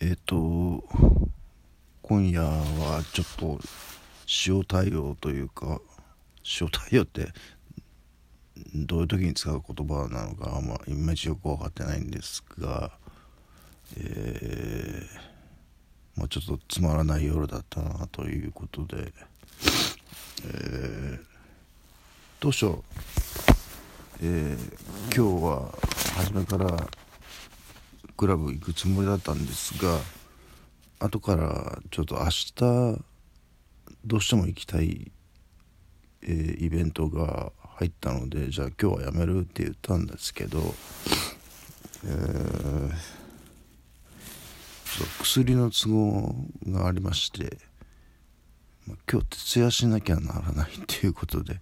えっ、ー、と今夜はちょっと塩対応というか塩対応ってどういう時に使う言葉なのかあんまいまいちよく分かってないんですが、えー、まあ、ちょっとつまらない夜だったなということで、えー、当初、えー、今日は初めからクラブ行くつもりだったんですが後からちょっと明日どうしても行きたい、えー、イベントが入ったのでじゃあ今日はやめるって言ったんですけど、えー、薬の都合がありまして、まあ、今日徹夜しなきゃならないっていうことで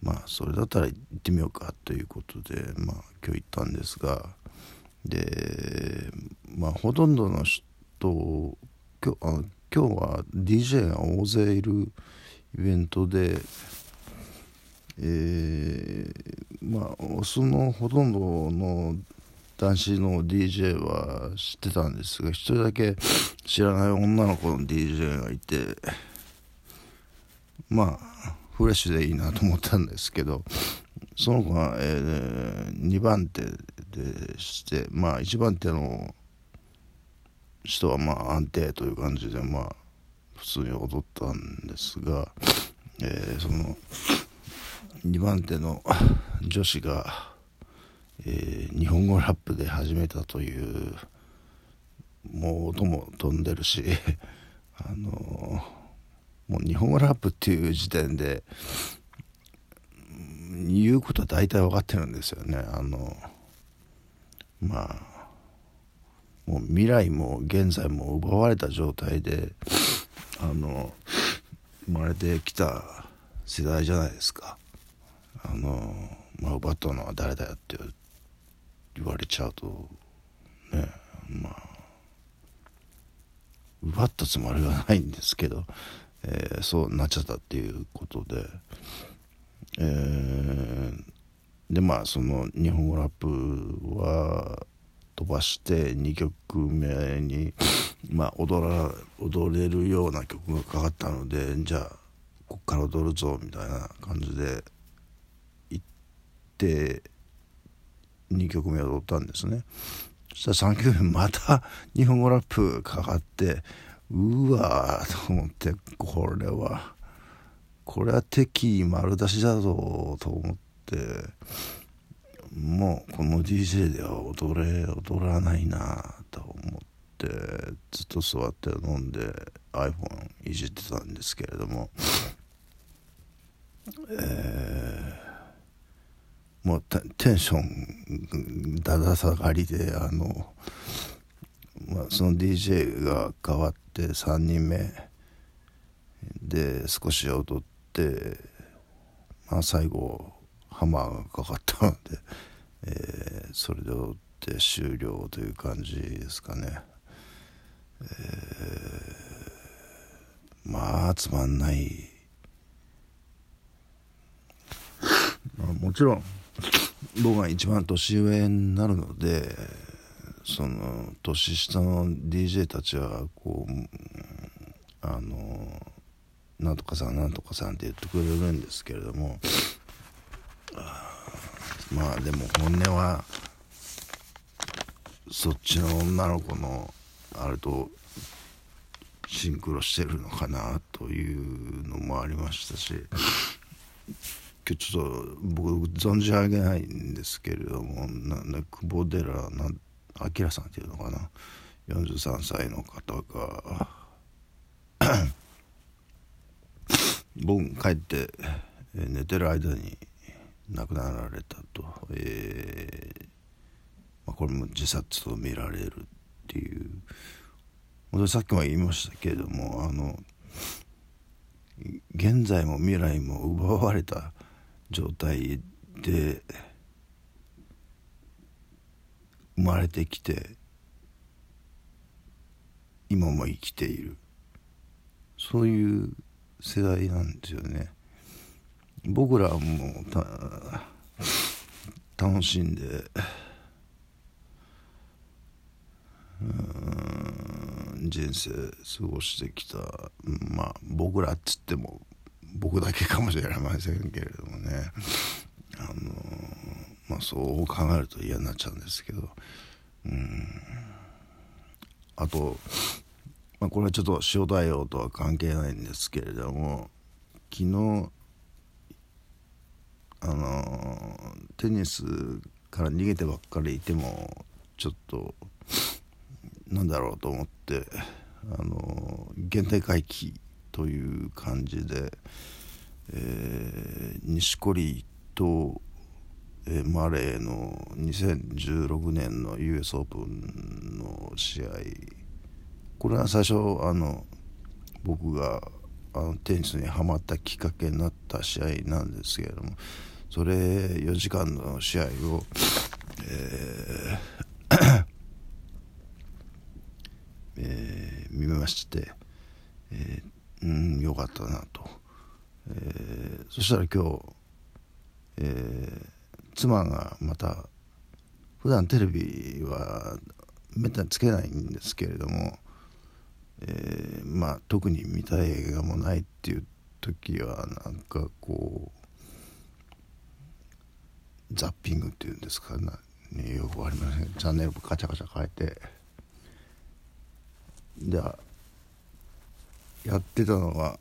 まあそれだったら行ってみようかということでまあ今日行ったんですがでまあほとんどの人今日あ今日は DJ が大勢いるイベントで、えー、まあそのほとんどの男子の DJ は知ってたんですが一人だけ知らない女の子の DJ がいてまあフレッシュでいいなと思ったんですけどその子が、えー、2番手でしてまあ1番手の人はまあ安定という感じでまあ普通に踊ったんですが、えー、その2番手の女子が、えー、日本語ラップで始めたというもう音も飛んでるし あのもう日本語ラップっていう時点で言うことは大体分かってるんですよね。あのまあもう未来も現在も奪われた状態であの生まれてきた世代じゃないですか。あの、まあ、奪ったのは誰だよって言われちゃうとねまあ奪ったつもりはないんですけど、えー、そうなっちゃったっていうことで、えー、でまあその日本語ラップは飛ばして2曲目に、まあ、踊ら踊れるような曲がかかったのでじゃあこっから踊るぞみたいな感じで行って2曲目踊ったんですね。そしたら3曲目また日本語ラップかかってうわーと思ってこれは。これは敵丸出しだぞと思って。もうこの DJ では踊れ踊らないなと思って。ずっと座って飲んで iPhone いじってたんですけれども。えー、もうテンションだだ下がりであの、まあ、その DJ が変わって3人目。で少し踊って、まあ、最後ハマーがかかったので、えー、それで踊って終了という感じですかね、えー、まあつまんない。まあもちろん僕が一番年上になるのでその年下の DJ たちはこうあのなんとかさんなんとかさんって言ってくれるんですけれどもまあでも本音はそっちの女の子のあれとシンクロしてるのかなというのもありましたし今日ちょっと僕存じ上げないんですけれどもなんだ久保寺なん明さんっていうのかな。43歳の方が 僕帰って寝てる間に亡くなられたと、えーまあ、これも自殺と見られるっていう。さっきも言いましたけれどもあの現在も未来も奪われた状態で生まれてきて今も生きているそういう世代なんですよね。僕らはもう楽しんでうん人生過ごしてきたまあ僕らっつっても僕だけかもしれませんけれどもねあのそう考えると嫌になっちゃうんですけど。うん。あと、まあ、これはちょっと塩対応とは関係ないんですけれども昨日あのテニスから逃げてばっかりいてもちょっとなんだろうと思ってあの現代回帰という感じで、えー、錦織と、えー、マレーの2016年の US オープンの試合。これは最初あの僕があのテニスにはまったきっかけになった試合なんですけれどもそれ4時間の試合を、えー えー、見まして、えー、うんよかったなと、えー、そしたら今日、えー、妻がまた普段テレビはめったにつけないんですけれども、えー、まあ特に見たい映画もないっていう時はなんかこうザッピングっていうんですかね。よく分かりません。チャンネルカチャカチャ変えて。じゃやってたのは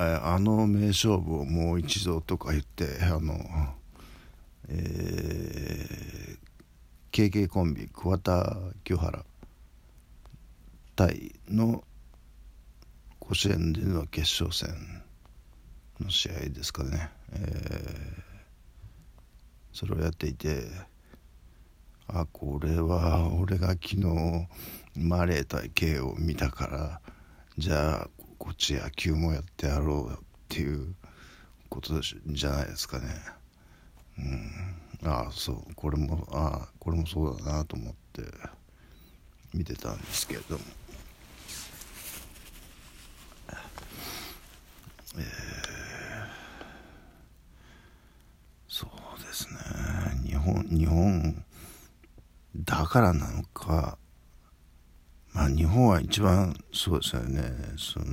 あの名勝負をもう一度とか言ってあのえー、KK コンビ桑田清原対の甲子園での決勝戦の試合ですかね、えー、それをやっていてあこれは俺が昨日マレー対 K を見たからじゃあこっち野球もやってやろうっていうことじゃないですかね。うん、ああそうこれもああこれもそうだなと思って見てたんですけれども。えー、そうですね日本日本だからなのかまあ日本は一番そうですよね。その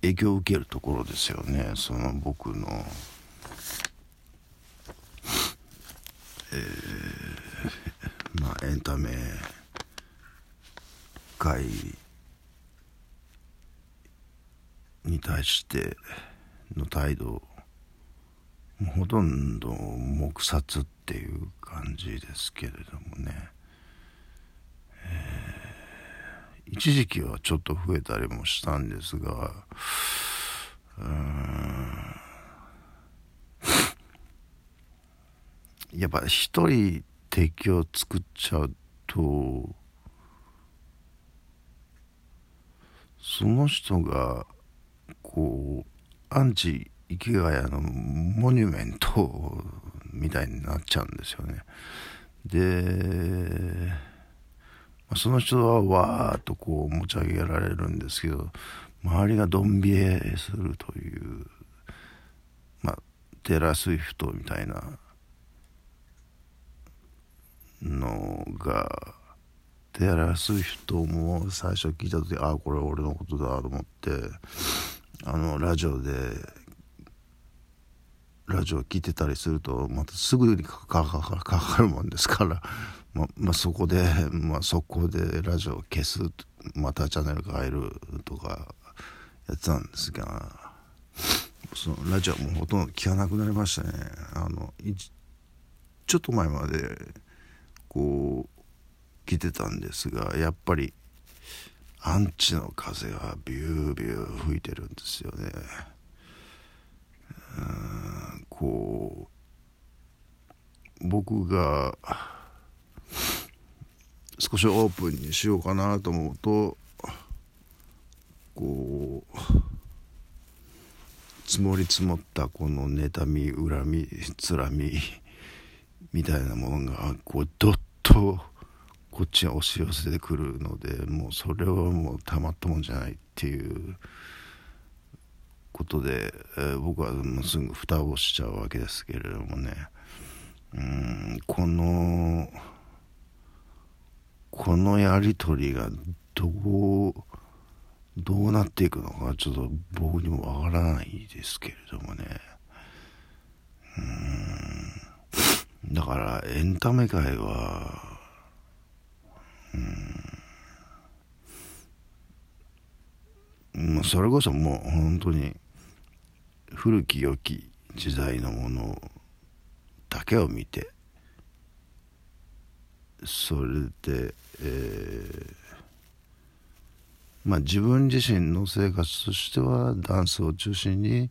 影響を受けるところですよね。その僕のえー、まあエンタメ界に対しての態度ほとんど黙殺っていう感じですけれどもね、えー、一時期はちょっと増えたりもしたんですがうん やっぱ一人敵を作っちゃうとその人がこうアンチ池谷のモニュメントみたいになっちゃうんですよね。で、その人はわーっとこう持ち上げられるんですけど周りがドン冷えするというまあテラスイフトみたいなのがテラスイフトも最初聞いた時ああこれ俺のことだと思ってあのラジオでラジオ聞いてたりするとまたすぐにかかるもんですからままあ、そこで、まあ、速攻でラジオを消すまたチャンネル変えるとかやってたんですがそのラジオもほとんど聞かなくなりましたねあのちょっと前までこう聞いてたんですがやっぱりアンチの風がビュービュー吹いてるんですよねうん。こう僕が少しオープンにしようかなと思うとこう積もり積もったこの妬み恨みつらみみたいなものがこうどっとこっちに押し寄せてくるのでもうそれはもうたまったもんじゃないっていうことで、えー、僕はもうすぐ蓋をしちゃうわけですけれどもね。うんこのそのやり取りがどうどうなっていくのかちょっと僕にもわからないですけれどもね。うん。だからエンタメ界はうん。もうそれこそもう本当に古き良き時代のものだけを見てそれで、えー、まあ自分自身の生活としてはダンスを中心に、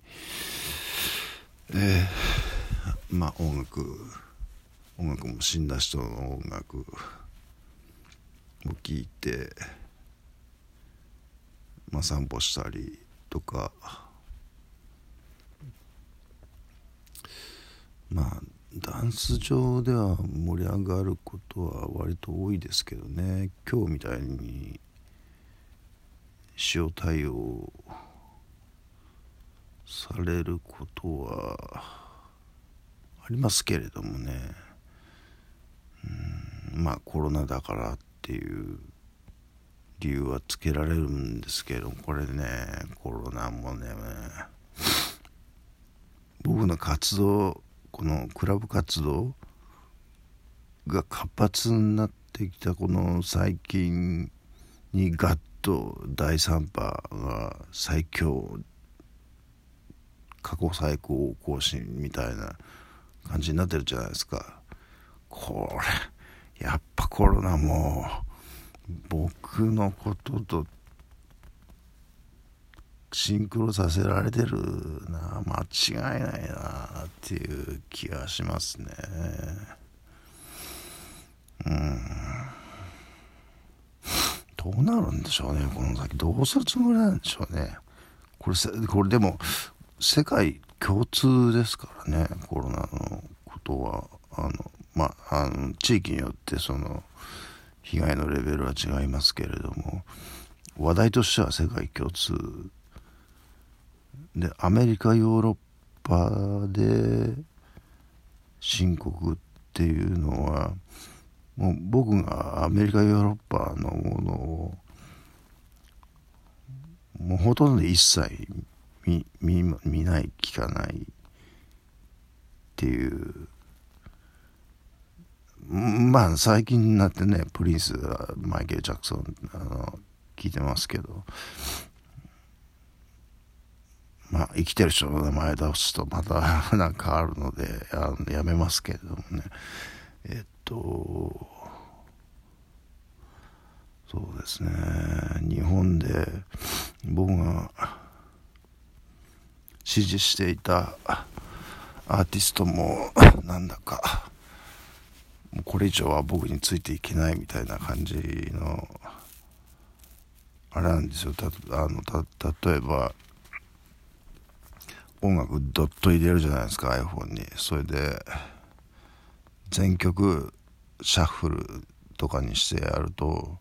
えー、まあ音楽音楽も死んだ人の音楽を聴いて、まあ、散歩したりとかまあダンス上では盛り上がることは割と多いですけどね。今日みたいに塩対応されることはありますけれどもね。うん。まあコロナだからっていう理由はつけられるんですけどこれねコロナもね。僕の活動このクラブ活動が活発になってきたこの最近にガッと第3波が最強過去最高更新みたいな感じになってるじゃないですか。これやっぱコロナも僕のこととシンクロさせられてるな。間違いないなっていう気がしますね。うん。どうなるんでしょうねこの先。どうするつもりなんでしょうね。これこれでも世界共通ですからねコロナのことは。あのまあの地域によってその被害のレベルは違いますけれども話題としては世界共通でアメリカヨーロッパで深刻っていうのはもう僕がアメリカヨーロッパのものをもうほとんど一切見見見ない聞かないっていう。まあ最近になってねプリンスマイケル・ジャクソンあの聞いてますけど。まあ、生きてる人の名前出すとまた なんかあるのであのやめますけれどもね。えっとそうですね。日本で僕が支持していたアーティストも なんだかもうこれ以上は僕についていけないみたいな感じのあれなんですよ。たあのた例えば音楽ドット入れるじゃないですか iPhone に。それで全曲シャッフルとかにしてやると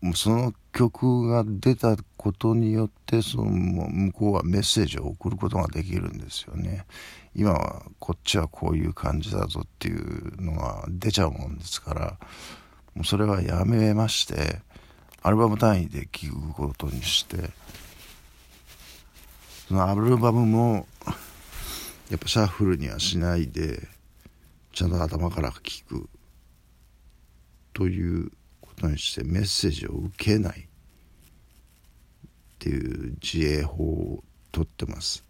もうその曲が出たことによってその向こうはメッセージを送ることができるんですよね。今はこっちはこういう感じだぞっていうのが出ちゃうもんですからもうそれはやめましてアルバム単位で聴くことにしてそのアルバムもやっぱシャッフルにはしないでちゃんと頭から聞くということにしてメッセージを受けないっていう自衛法をとってます。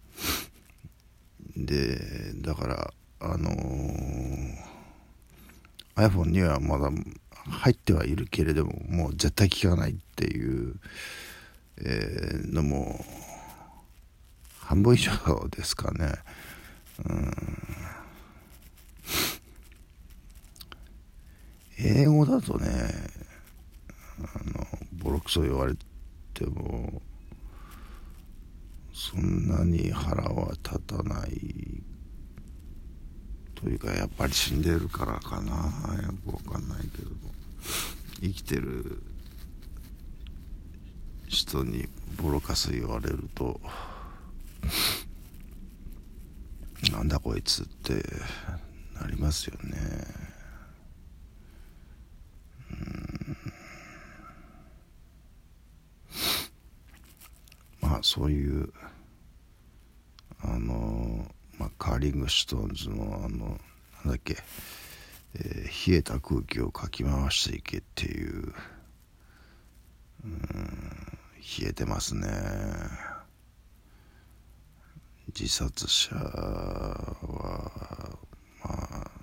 でだからあのー、iPhone にはまだ入ってはいるけれどももう絶対聞かないっていう、えー、のも半分以上ですかね。うん。英語だとねあのボロクソ言われてもそんなに腹は立たないというかやっぱり死んでるからかな。よくわかんないけども。生きてる人にボロカス言われるとなんだこいつってなりますよね。うん。まあそういうあのまあカーリングシュトーンズのあのなんだっけ、えー、冷えた空気をかき回していけっていう。うん。冷えてますね。自殺者はまあ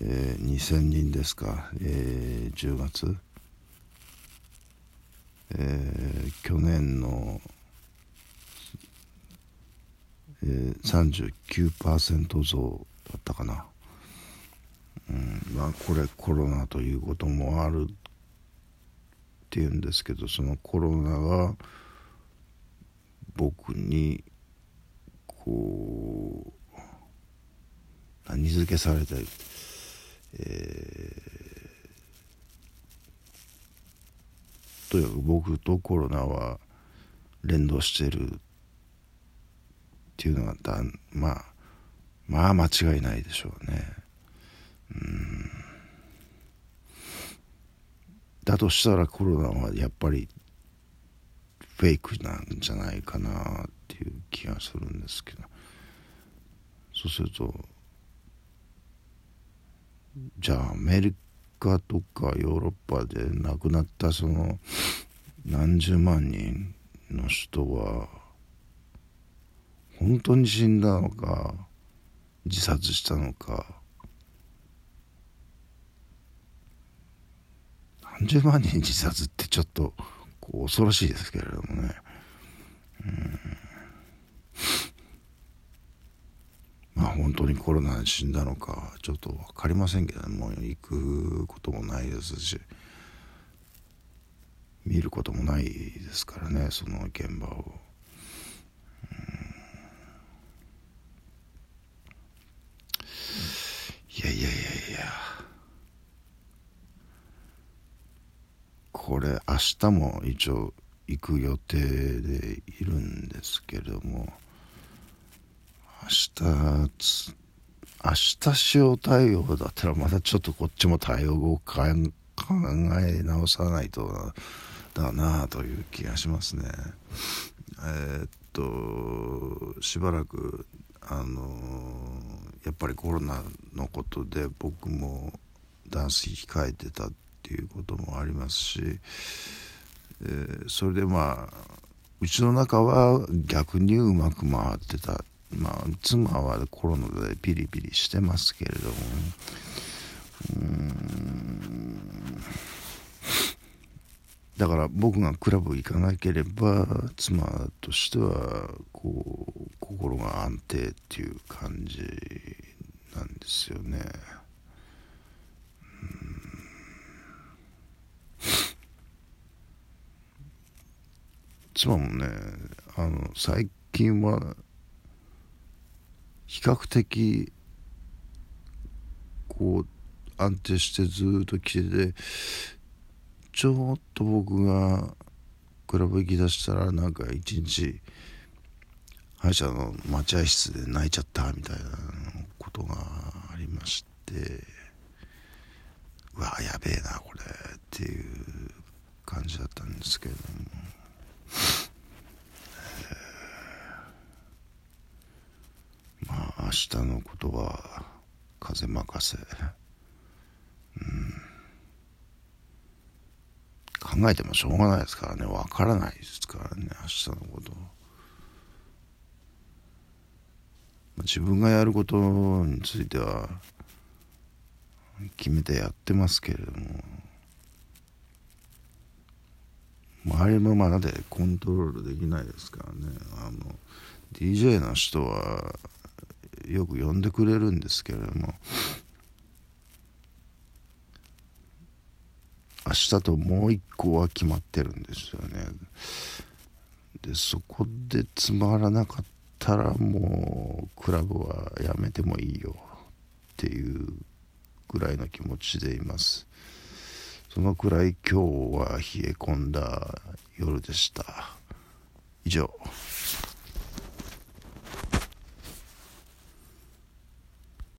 えー、2000人ですか、えー、10月、えー、去年の、えー、39%増だったかな、うんまあ、これコロナということもあるっていうんですけどそのコロナが僕にこう何付けされてえー、とにかく僕とコロナは連動してるっていうのがだまあまあ間違いないでしょうね。うん。だとしたらコロナはやっぱりフェイクなんじゃないかなっていう気がするんですけど。そうするとじゃあアメリカとかヨーロッパで亡くなったその何十万人の人は本当に死んだのか自殺したのか。何十万人自殺ってちょっとこう恐ろしいですけれどもね。うんまあ本当にコロナで死んだのかちょっと分かりませんけどもう行くこともないですし見ることもないですからねその現場を。いやいやいやいやこれ明日も一応行く予定でいるんですけれども明日明日塩対応だったらまたちょっとこっちも対応を考え直さないとだなという気がしますね。えー、っとしばらくあのやっぱりコロナのことで僕もダンス控えてたっていうこともありますし、えー、それでまあうちの中は逆にうまく回ってた。まあ妻はコロナでピリピリしてますけれども。うん。だから僕がクラブ行かなければ妻としてはこう心が安定っていう感じなんですよね。妻もねあの最近は比較的こう安定してずっと来ててちょっと僕がクラブ行きだしたらなんか一日歯医者の待合室で泣いちゃったみたいなことがありましてうわやべえなこれっていう感じだったんですけれども。明日のことは風任せ、うん、考えてもしょうがないですからね。わからないですからね。明日のこと。自分がやることについては決めてやってますけれども。周りもまだでコントロールできないですからね。あの DJ の人はよく呼んでくれるんですけれども明日ともう一個は決まってるんですよね。でそこでつまらなかったらもうクラブはやめてもいいよっていうぐらいの気持ちでいます。そのくらい今日は冷え込んだ夜でした。以上。